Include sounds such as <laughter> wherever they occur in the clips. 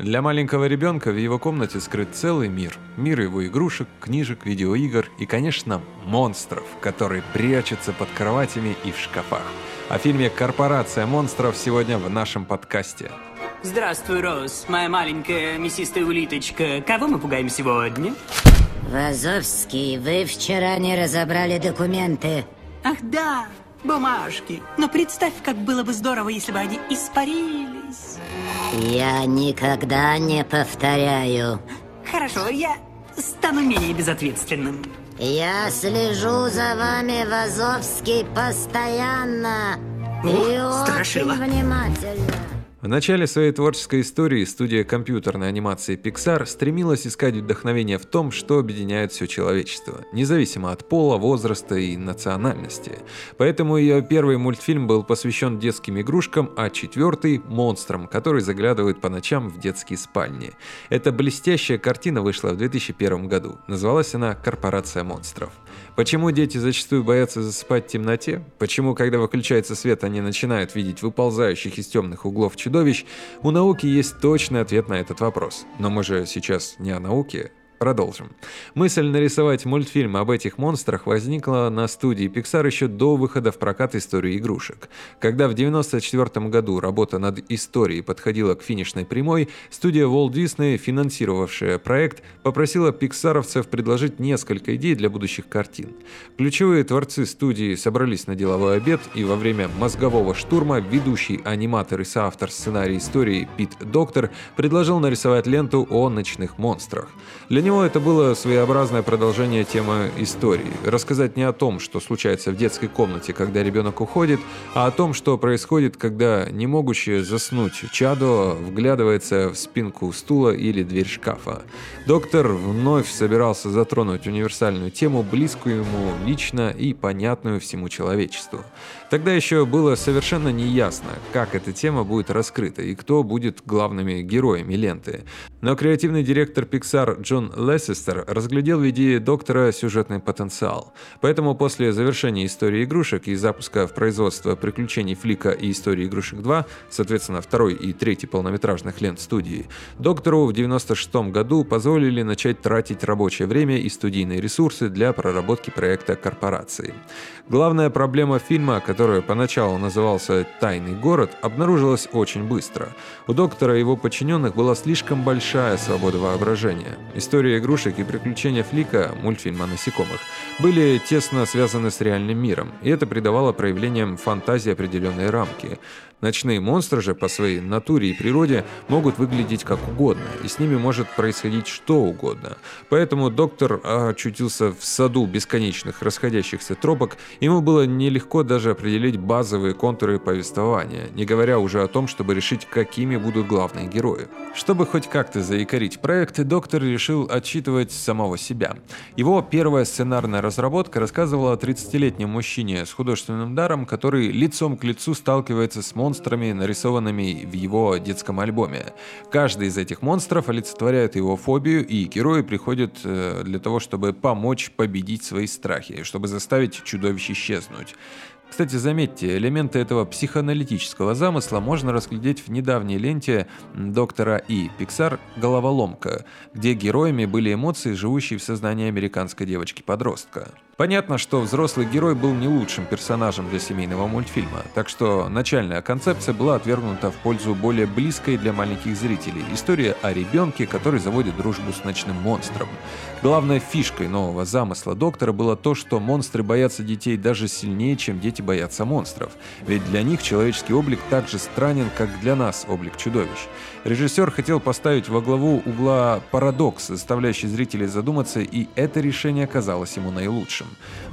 Для маленького ребенка в его комнате скрыт целый мир. Мир его игрушек, книжек, видеоигр и, конечно, монстров, которые прячутся под кроватями и в шкафах. О фильме «Корпорация монстров» сегодня в нашем подкасте. Здравствуй, Роуз, моя маленькая мясистая улиточка. Кого мы пугаем сегодня? Вазовский, вы вчера не разобрали документы. Ах да, бумажки. Но представь, как было бы здорово, если бы они испарились. Я никогда не повторяю. Хорошо, я стану менее безответственным. Я слежу за вами, Вазовский, постоянно. Ух, и очень внимательно. В начале своей творческой истории студия компьютерной анимации Pixar стремилась искать вдохновение в том, что объединяет все человечество, независимо от пола, возраста и национальности. Поэтому ее первый мультфильм был посвящен детским игрушкам, а четвертый – монстрам, которые заглядывают по ночам в детские спальни. Эта блестящая картина вышла в 2001 году. Называлась она «Корпорация монстров». Почему дети зачастую боятся засыпать в темноте? Почему, когда выключается свет, они начинают видеть выползающих из темных углов чудовищ? У науки есть точный ответ на этот вопрос. Но мы же сейчас не о науке, Продолжим. Мысль нарисовать мультфильм об этих монстрах возникла на студии Pixar еще до выхода в прокат истории игрушек. Когда в 1994 году работа над историей подходила к финишной прямой, студия Walt Disney, финансировавшая проект, попросила пиксаровцев предложить несколько идей для будущих картин. Ключевые творцы студии собрались на деловой обед, и во время мозгового штурма ведущий аниматор и соавтор сценария истории Пит Доктор предложил нарисовать ленту о ночных монстрах. Для него это было своеобразное продолжение темы истории. Рассказать не о том, что случается в детской комнате, когда ребенок уходит, а о том, что происходит, когда не могущее заснуть чадо вглядывается в спинку стула или дверь шкафа. Доктор вновь собирался затронуть универсальную тему, близкую ему лично и понятную всему человечеству. Тогда еще было совершенно неясно, как эта тема будет раскрыта и кто будет главными героями ленты. Но креативный директор Pixar Джон Лессестер разглядел в идее доктора сюжетный потенциал. Поэтому после завершения истории игрушек и запуска в производство приключений Флика и истории игрушек 2, соответственно, второй и третий полнометражных лент студии, доктору в 96 году позволили начать тратить рабочее время и студийные ресурсы для проработки проекта корпорации. Главная проблема фильма, которая поначалу назывался «Тайный город», обнаружилась очень быстро. У доктора и его подчиненных была слишком большая свобода воображения. История игрушек и приключения Флика, мультфильма о насекомых, были тесно связаны с реальным миром, и это придавало проявлениям фантазии определенные рамки. Ночные монстры же по своей натуре и природе могут выглядеть как угодно, и с ними может происходить что угодно. Поэтому доктор очутился в саду бесконечных расходящихся тропок, ему было нелегко даже определить базовые контуры повествования, не говоря уже о том, чтобы решить, какими будут главные герои. Чтобы хоть как-то заикарить проект, доктор решил отчитывать самого себя. Его первая сценарная разработка рассказывала о 30-летнем мужчине с художественным даром, который лицом к лицу сталкивается с монстрами, монстрами, нарисованными в его детском альбоме. Каждый из этих монстров олицетворяет его фобию, и герои приходят э, для того, чтобы помочь победить свои страхи, чтобы заставить чудовище исчезнуть. Кстати, заметьте, элементы этого психоаналитического замысла можно разглядеть в недавней ленте доктора И. Пиксар «Головоломка», где героями были эмоции, живущие в сознании американской девочки-подростка. Понятно, что взрослый герой был не лучшим персонажем для семейного мультфильма, так что начальная концепция была отвергнута в пользу более близкой для маленьких зрителей история о ребенке, который заводит дружбу с ночным монстром. Главной фишкой нового замысла доктора было то, что монстры боятся детей даже сильнее, чем дети боятся монстров, ведь для них человеческий облик так же странен, как для нас облик чудовищ. Режиссер хотел поставить во главу угла парадокс, заставляющий зрителей задуматься, и это решение оказалось ему наилучшим.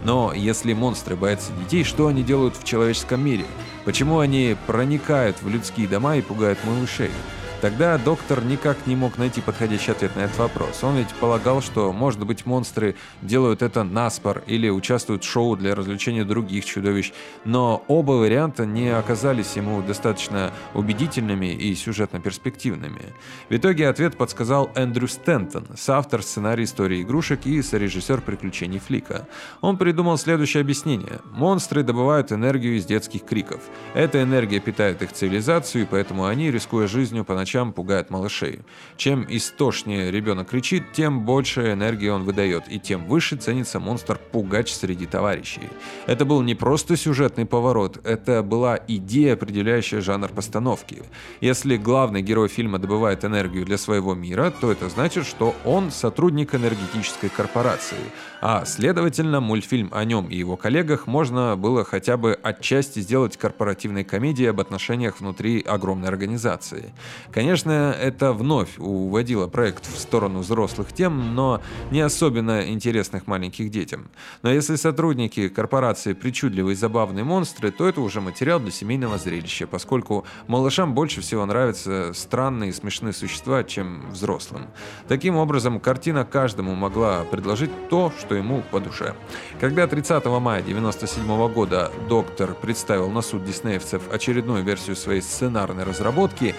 Но если монстры боятся детей, что они делают в человеческом мире? Почему они проникают в людские дома и пугают малышей? Тогда доктор никак не мог найти подходящий ответ на этот вопрос. Он ведь полагал, что, может быть, монстры делают это наспор или участвуют в шоу для развлечения других чудовищ, но оба варианта не оказались ему достаточно убедительными и сюжетно перспективными. В итоге ответ подсказал Эндрю Стентон, соавтор сценария истории игрушек и сорежиссер приключений Флика. Он придумал следующее объяснение. Монстры добывают энергию из детских криков. Эта энергия питает их цивилизацию, и поэтому они, рискуя жизнью, поначалу ночам пугает малышей. Чем истошнее ребенок кричит, тем больше энергии он выдает, и тем выше ценится монстр-пугач среди товарищей. Это был не просто сюжетный поворот, это была идея, определяющая жанр постановки. Если главный герой фильма добывает энергию для своего мира, то это значит, что он сотрудник энергетической корпорации, а следовательно мультфильм о нем и его коллегах можно было хотя бы отчасти сделать корпоративной комедией об отношениях внутри огромной организации. Конечно, это вновь уводило проект в сторону взрослых тем, но не особенно интересных маленьких детям. Но если сотрудники корпорации причудливые и забавные монстры, то это уже материал для семейного зрелища, поскольку малышам больше всего нравятся странные и смешные существа, чем взрослым. Таким образом, картина каждому могла предложить то, что ему по душе. Когда 30 мая 1997 года доктор представил на суд диснеевцев очередную версию своей сценарной разработки,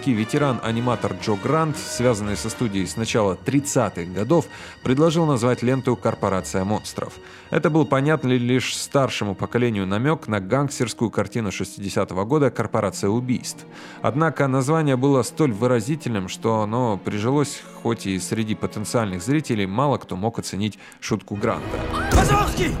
диснеевский ветеран-аниматор Джо Грант, связанный со студией с начала 30-х годов, предложил назвать ленту «Корпорация монстров». Это был понятный лишь старшему поколению намек на гангстерскую картину 60-го года «Корпорация убийств». Однако название было столь выразительным, что оно прижилось, хоть и среди потенциальных зрителей мало кто мог оценить шутку Гранта. Вазовский!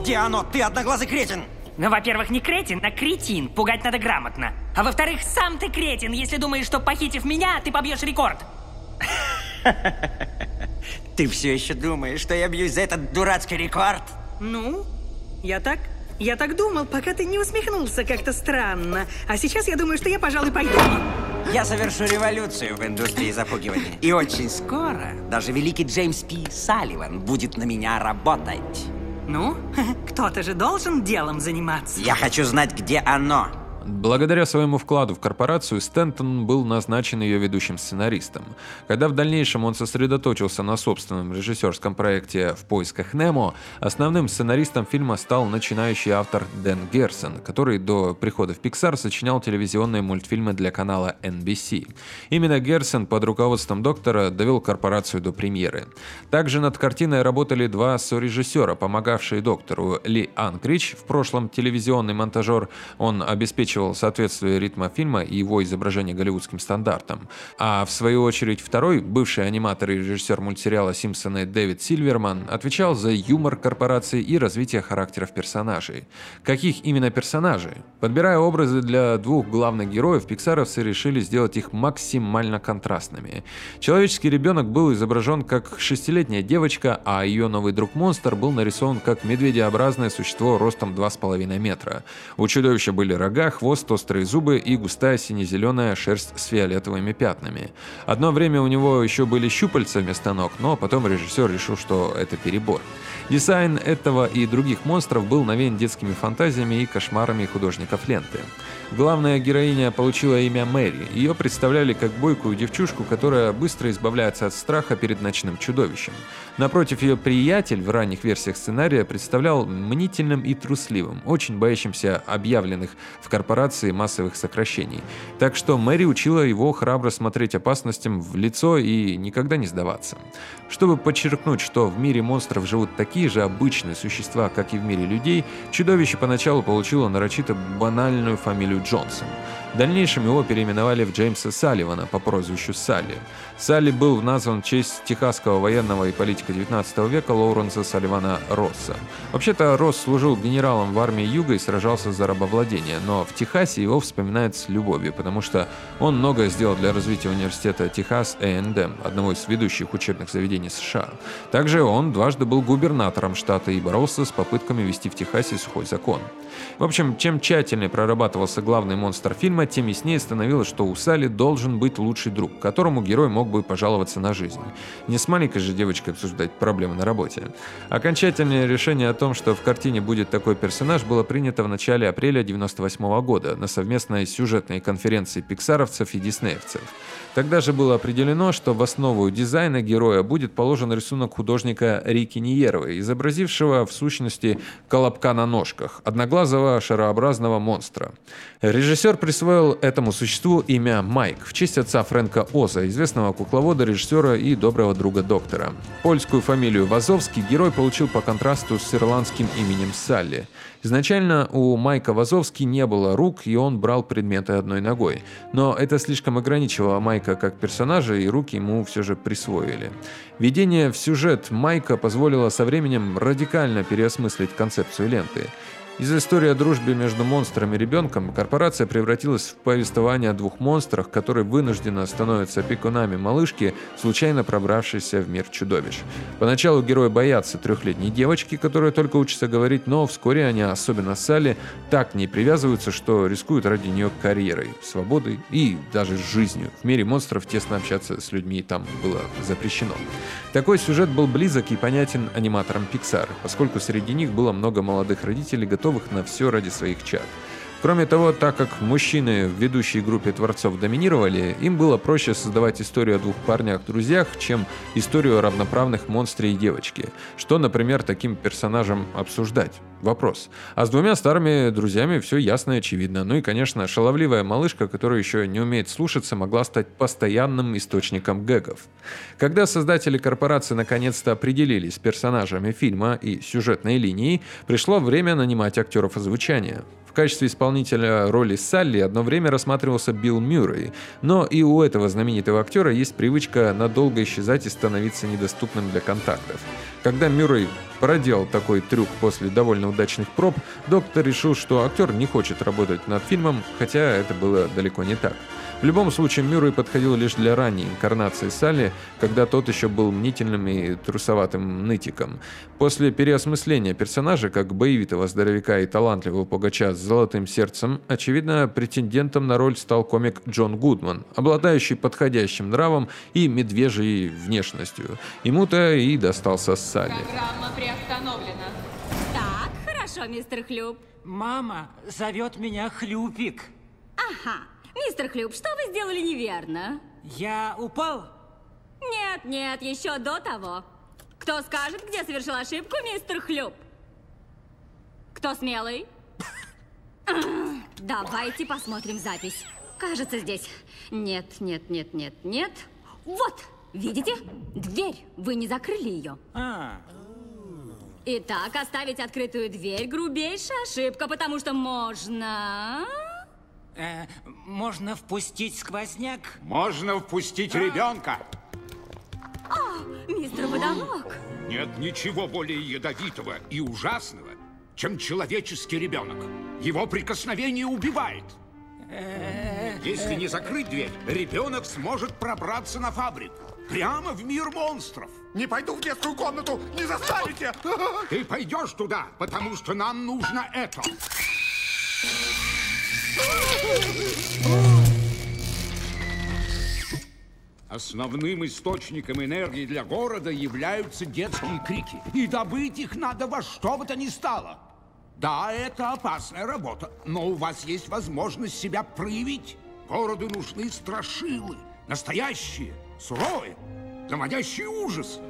Где оно? Ты одноглазый кретин! Ну, во-первых, не кретин, а кретин. Пугать надо грамотно. А во-вторых, сам ты кретин, если думаешь, что похитив меня, ты побьешь рекорд. <laughs> Ты все еще думаешь, что я бьюсь за этот дурацкий рекорд? Ну, я так... Я так думал, пока ты не усмехнулся как-то странно. А сейчас я думаю, что я, пожалуй, пойду. Я совершу революцию в индустрии запугивания. И очень скоро даже великий Джеймс Пи Салливан будет на меня работать. Ну, <laughs> кто-то же должен делом заниматься. Я хочу знать, где оно. Благодаря своему вкладу в корпорацию Стентон был назначен ее ведущим сценаристом. Когда в дальнейшем он сосредоточился на собственном режиссерском проекте «В поисках Немо», основным сценаристом фильма стал начинающий автор Дэн Герсон, который до прихода в Pixar сочинял телевизионные мультфильмы для канала NBC. Именно Герсон под руководством доктора довел корпорацию до премьеры. Также над картиной работали два сорежиссера, помогавшие доктору Ли Анкрич, в прошлом телевизионный монтажер, он обеспечил обеспечивал соответствие ритма фильма и его изображение голливудским стандартам. А в свою очередь второй, бывший аниматор и режиссер мультсериала «Симпсоны» Дэвид Сильверман, отвечал за юмор корпорации и развитие характеров персонажей. Каких именно персонажей? Подбирая образы для двух главных героев, пиксаровцы решили сделать их максимально контрастными. Человеческий ребенок был изображен как шестилетняя девочка, а ее новый друг-монстр был нарисован как медведеобразное существо ростом 2,5 метра. У чудовища были рога, хвост, острые зубы и густая сине-зеленая шерсть с фиолетовыми пятнами. Одно время у него еще были щупальца вместо ног, но потом режиссер решил, что это перебор. Дизайн этого и других монстров был навеян детскими фантазиями и кошмарами художников ленты. Главная героиня получила имя Мэри. Ее представляли как бойкую девчушку, которая быстро избавляется от страха перед ночным чудовищем. Напротив, ее приятель в ранних версиях сценария представлял мнительным и трусливым, очень боящимся объявленных в корпорации массовых сокращений. Так что Мэри учила его храбро смотреть опасностям в лицо и никогда не сдаваться. Чтобы подчеркнуть, что в мире монстров живут такие же обычные существа, как и в мире людей, чудовище поначалу получило нарочито банальную фамилию Джонсон. В дальнейшем его переименовали в Джеймса Салливана по прозвищу Салли. Салли был назван в честь техасского военного и политика 19 века Лоуренса Салливана Росса. Вообще-то Росс служил генералом в армии Юга и сражался за рабовладение, но в Техасе его вспоминают с любовью, потому что он многое сделал для развития университета Техас A&M, одного из ведущих учебных заведений США. Также он дважды был губернатором штата и боролся с попытками ввести в Техасе сухой закон. В общем, чем тщательнее прорабатывался главный монстр фильма, тем яснее становилось, что у Салли должен быть лучший друг, которому герой мог бы пожаловаться на жизнь. Не с маленькой же девочкой обсуждать проблемы на работе. Окончательное решение о том, что в картине будет такой персонаж, было принято в начале апреля 1998 года на совместной сюжетной конференции пиксаровцев и диснеевцев. Тогда же было определено, что в основу дизайна героя будет положен рисунок художника Рики Ниеровой, изобразившего в сущности колобка на ножках, одноглазого шарообразного монстра. Режиссер присвоил этому существу имя Майк в честь отца Фрэнка Оза, известного кукловода, режиссера и доброго друга доктора. Польскую фамилию Вазовский герой получил по контрасту с ирландским именем Салли. Изначально у Майка Вазовски не было рук, и он брал предметы одной ногой. Но это слишком ограничивало Майка как персонажа, и руки ему все же присвоили. Введение в сюжет Майка позволило со временем радикально переосмыслить концепцию ленты. Из истории о дружбе между монстром и ребенком корпорация превратилась в повествование о двух монстрах, которые вынужденно становятся опекунами малышки, случайно пробравшейся в мир чудовищ. Поначалу герои боятся трехлетней девочки, которая только учится говорить, но вскоре они, особенно Салли, так не привязываются, что рискуют ради нее карьерой, свободой и даже жизнью. В мире монстров тесно общаться с людьми там было запрещено. Такой сюжет был близок и понятен аниматорам Pixar, поскольку среди них было много молодых родителей, готовых на все ради своих чад. Кроме того, так как мужчины в ведущей группе творцов доминировали, им было проще создавать историю о двух парнях-друзьях, чем историю о равноправных монстре и девочке. Что, например, таким персонажам обсуждать? Вопрос. А с двумя старыми друзьями все ясно и очевидно. Ну и, конечно, шаловливая малышка, которая еще не умеет слушаться, могла стать постоянным источником гэгов. Когда создатели корпорации наконец-то определились с персонажами фильма и сюжетной линией, пришло время нанимать актеров озвучания. В качестве исполнителя роли Салли одно время рассматривался Билл Мюррей, но и у этого знаменитого актера есть привычка надолго исчезать и становиться недоступным для контактов. Когда Мюррей проделал такой трюк после довольно удачных проб, доктор решил, что актер не хочет работать над фильмом, хотя это было далеко не так. В любом случае, Мюррей подходил лишь для ранней инкарнации Салли, когда тот еще был мнительным и трусоватым нытиком. После переосмысления персонажа, как боевитого здоровяка и талантливого пугача с золотым сердцем, очевидно, претендентом на роль стал комик Джон Гудман, обладающий подходящим нравом и медвежьей внешностью. Ему-то и достался Салли. Программа приостановлена. Так, хорошо, мистер Хлюп. Мама зовет меня Хлюпик. Ага. Мистер Хлюп, что вы сделали неверно? Я упал? Нет, нет, еще до того. Кто скажет, где совершил ошибку, мистер Хлюп? Кто смелый? <laughs> Давайте посмотрим запись. Кажется, здесь. Нет, нет, нет, нет, нет. Вот, видите? Дверь. Вы не закрыли ее. А, Итак, оставить открытую дверь – грубейшая ошибка, потому что можно... э, можно впустить сквозняк? Можно впустить ребенка. Мистер Водолок. Нет ничего более ядовитого и ужасного, чем человеческий ребенок. Его прикосновение убивает. Если не закрыть дверь, ребенок сможет пробраться на фабрику. Прямо в мир монстров. Не пойду в детскую комнату, не заставите! Ты пойдешь туда, потому что нам нужно это. Основным источником энергии для города являются детские крики. И добыть их надо во что бы то ни стало. Да, это опасная работа, но у вас есть возможность себя проявить. Городу нужны страшилы. Настоящие, суровые, наводящие ужас.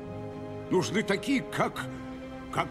Нужны такие, как... как...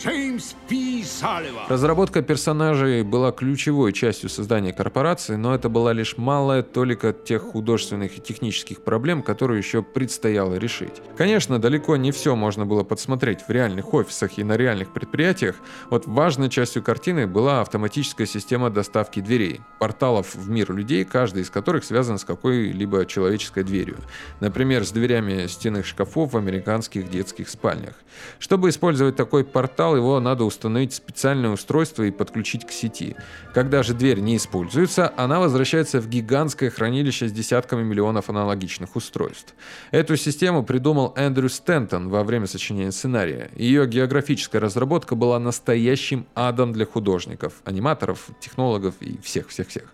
Джеймс П. Салливан. Разработка персонажей была ключевой частью создания корпорации, но это была лишь малая толика тех художественных и технических проблем, которые еще предстояло решить. Конечно, далеко не все можно было подсмотреть в реальных офисах и на реальных предприятиях. Вот важной частью картины была автоматическая система доставки дверей, порталов в мир людей, каждый из которых связан с какой-либо человеческой дверью. Например, с дверями стенных шкафов в американских детских спальнях. Чтобы использовать такой портал, его надо установить специальное устройство и подключить к сети. Когда же дверь не используется, она возвращается в гигантское хранилище с десятками миллионов аналогичных устройств. Эту систему придумал Эндрю Стентон во время сочинения сценария. Ее географическая разработка была настоящим адом для художников, аниматоров, технологов и всех-всех-всех.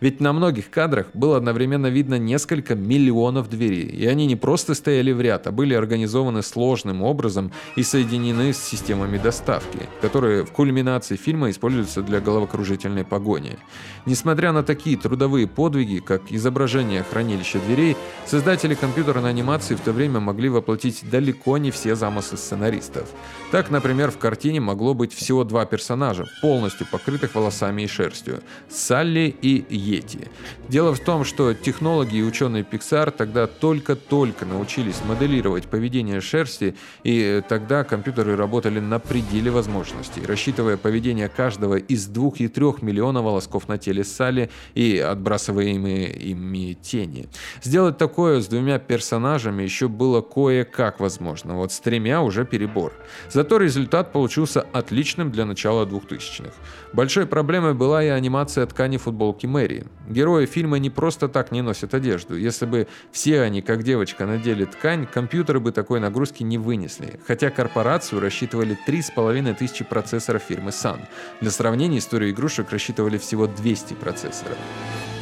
Ведь на многих кадрах было одновременно видно несколько миллионов дверей, и они не просто стояли в ряд, а были организованы сложным образом и соединены с системами доставки, которые в кульминации фильма используются для головокружительной погони. Несмотря на такие трудовые подвиги, как изображение хранилища дверей, создатели компьютерной анимации в то время могли воплотить далеко не все замыслы сценаристов. Так, например, в картине могло быть всего два персонажа, полностью покрытых волосами и шерстью – Салли и Йети. Дело в том, что технологи и ученые Pixar тогда только-только научились моделировать поведение шерсти, и тогда компьютеры работали на пределе предели возможностей, рассчитывая поведение каждого из двух и трех миллионов волосков на теле Салли и отбрасываемые ими тени. Сделать такое с двумя персонажами еще было кое-как возможно, вот с тремя уже перебор. Зато результат получился отличным для начала 2000-х. Большой проблемой была и анимация ткани футболки Мэри. Герои фильма не просто так не носят одежду. Если бы все они, как девочка, надели ткань, компьютеры бы такой нагрузки не вынесли. Хотя корпорацию рассчитывали 3,5 тысячи процессоров фирмы Sun. Для сравнения, историю игрушек рассчитывали всего 200 процессоров.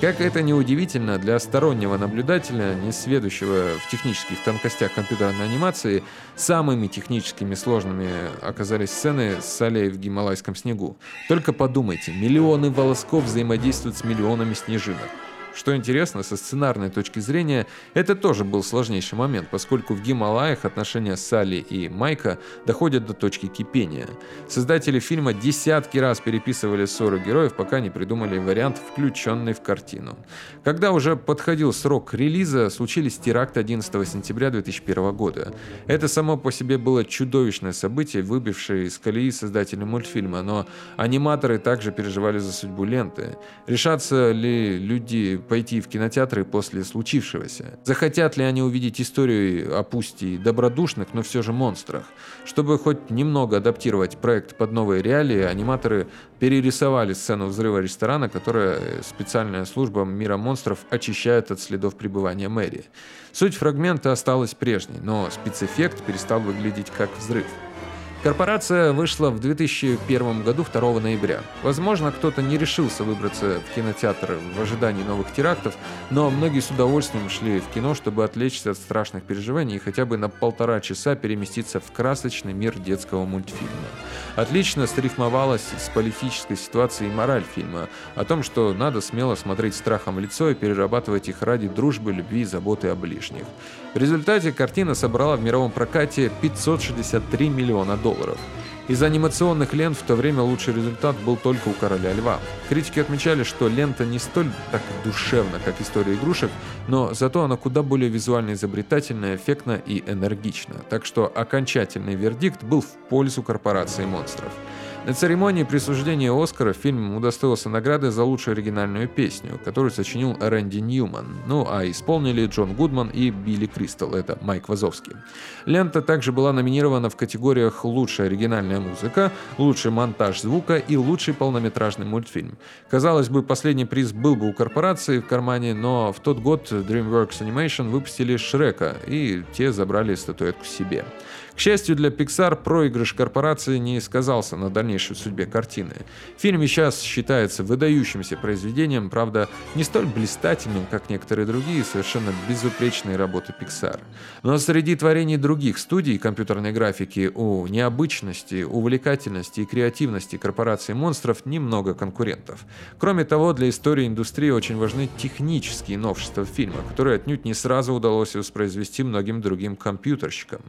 Как это не удивительно, для стороннего наблюдателя, не сведущего в технических тонкостях компьютерной анимации, самыми техническими сложными оказались сцены с Салей в гималайском снегу. Только подумайте, миллионы волосков взаимодействуют с миллионами снежинок. Что интересно, со сценарной точки зрения, это тоже был сложнейший момент, поскольку в Гималаях отношения Салли и Майка доходят до точки кипения. Создатели фильма десятки раз переписывали ссоры героев, пока не придумали вариант, включенный в картину. Когда уже подходил срок релиза, случились теракты 11 сентября 2001 года. Это само по себе было чудовищное событие, выбившее из колеи создателей мультфильма, но аниматоры также переживали за судьбу ленты. Решатся ли люди пойти в кинотеатры после случившегося? Захотят ли они увидеть историю о пусть и добродушных, но все же монстрах? Чтобы хоть немного адаптировать проект под новые реалии, аниматоры перерисовали сцену взрыва ресторана, которая специальная служба мира монстров очищает от следов пребывания Мэри. Суть фрагмента осталась прежней, но спецэффект перестал выглядеть как взрыв. Корпорация вышла в 2001 году 2 ноября. Возможно, кто-то не решился выбраться в кинотеатр в ожидании новых терактов, но многие с удовольствием шли в кино, чтобы отвлечься от страшных переживаний и хотя бы на полтора часа переместиться в красочный мир детского мультфильма. Отлично срифмовалась с политической ситуацией и мораль фильма, о том, что надо смело смотреть страхом в лицо и перерабатывать их ради дружбы, любви и заботы о ближних. В результате картина собрала в мировом прокате 563 миллиона долларов. Из анимационных лент в то время лучший результат был только у «Короля льва». Критики отмечали, что лента не столь так душевна, как история игрушек, но зато она куда более визуально изобретательна, эффектна и энергична. Так что окончательный вердикт был в пользу корпорации монстров. На церемонии присуждения Оскара фильм удостоился награды за лучшую оригинальную песню, которую сочинил Рэнди Ньюман. Ну а исполнили Джон Гудман и Билли Кристал, это Майк Вазовский. Лента также была номинирована в категориях «Лучшая оригинальная музыка», «Лучший монтаж звука» и «Лучший полнометражный мультфильм». Казалось бы, последний приз был бы у корпорации в кармане, но в тот год DreamWorks Animation выпустили Шрека, и те забрали статуэтку себе. К счастью для Pixar, проигрыш корпорации не сказался на дальнейшей судьбе картины. Фильм сейчас считается выдающимся произведением, правда, не столь блистательным, как некоторые другие совершенно безупречные работы Pixar. Но среди творений других студий компьютерной графики у необычности, увлекательности и креативности корпорации монстров немного конкурентов. Кроме того, для истории индустрии очень важны технические новшества фильма, которые отнюдь не сразу удалось воспроизвести многим другим компьютерщикам.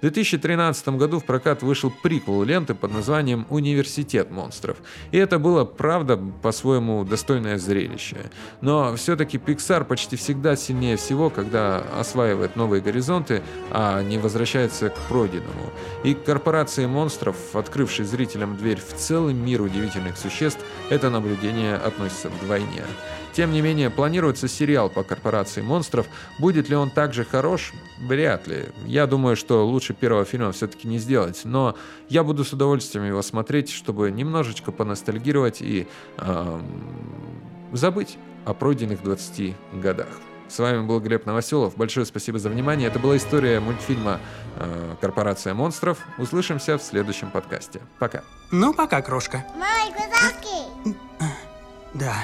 В 2013 году в прокат вышел приквел ленты под названием «Университет монстров». И это было, правда, по-своему достойное зрелище. Но все-таки Pixar почти всегда сильнее всего, когда осваивает новые горизонты, а не возвращается к пройденному. И корпорации монстров, открывшей зрителям дверь в целый мир удивительных существ, это наблюдение относится вдвойне. Тем не менее, планируется сериал по корпорации монстров. Будет ли он также хорош? Вряд ли. Я думаю, что лучше первого фильма все-таки не сделать. Но я буду с удовольствием его смотреть, чтобы немножечко поностальгировать и эм, забыть о пройденных 20 годах. С вами был Глеб Новоселов. Большое спасибо за внимание. Это была история мультфильма э, «Корпорация монстров». Услышимся в следующем подкасте. Пока. Ну, пока, крошка. Майк Вазовский! Да.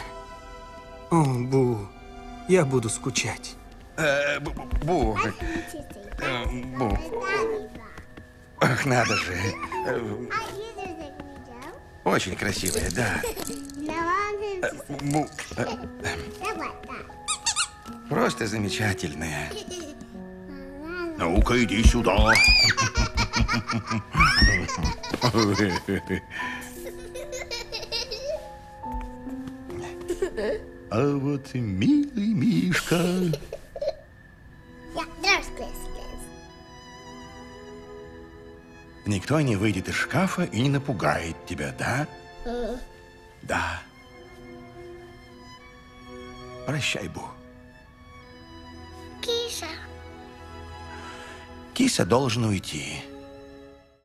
О, Бу, я буду скучать. Э, Бу, Бу, э, Бу. Ах, надо же. Э, Очень красивая, да. <laughs> Бу, <laughs> Просто замечательная. Ну-ка, иди сюда. <laughs> А вот и милый Мишка. Никто не выйдет из шкафа и не напугает тебя, да? Да. Прощай, Бу. Киса. Киса должен уйти.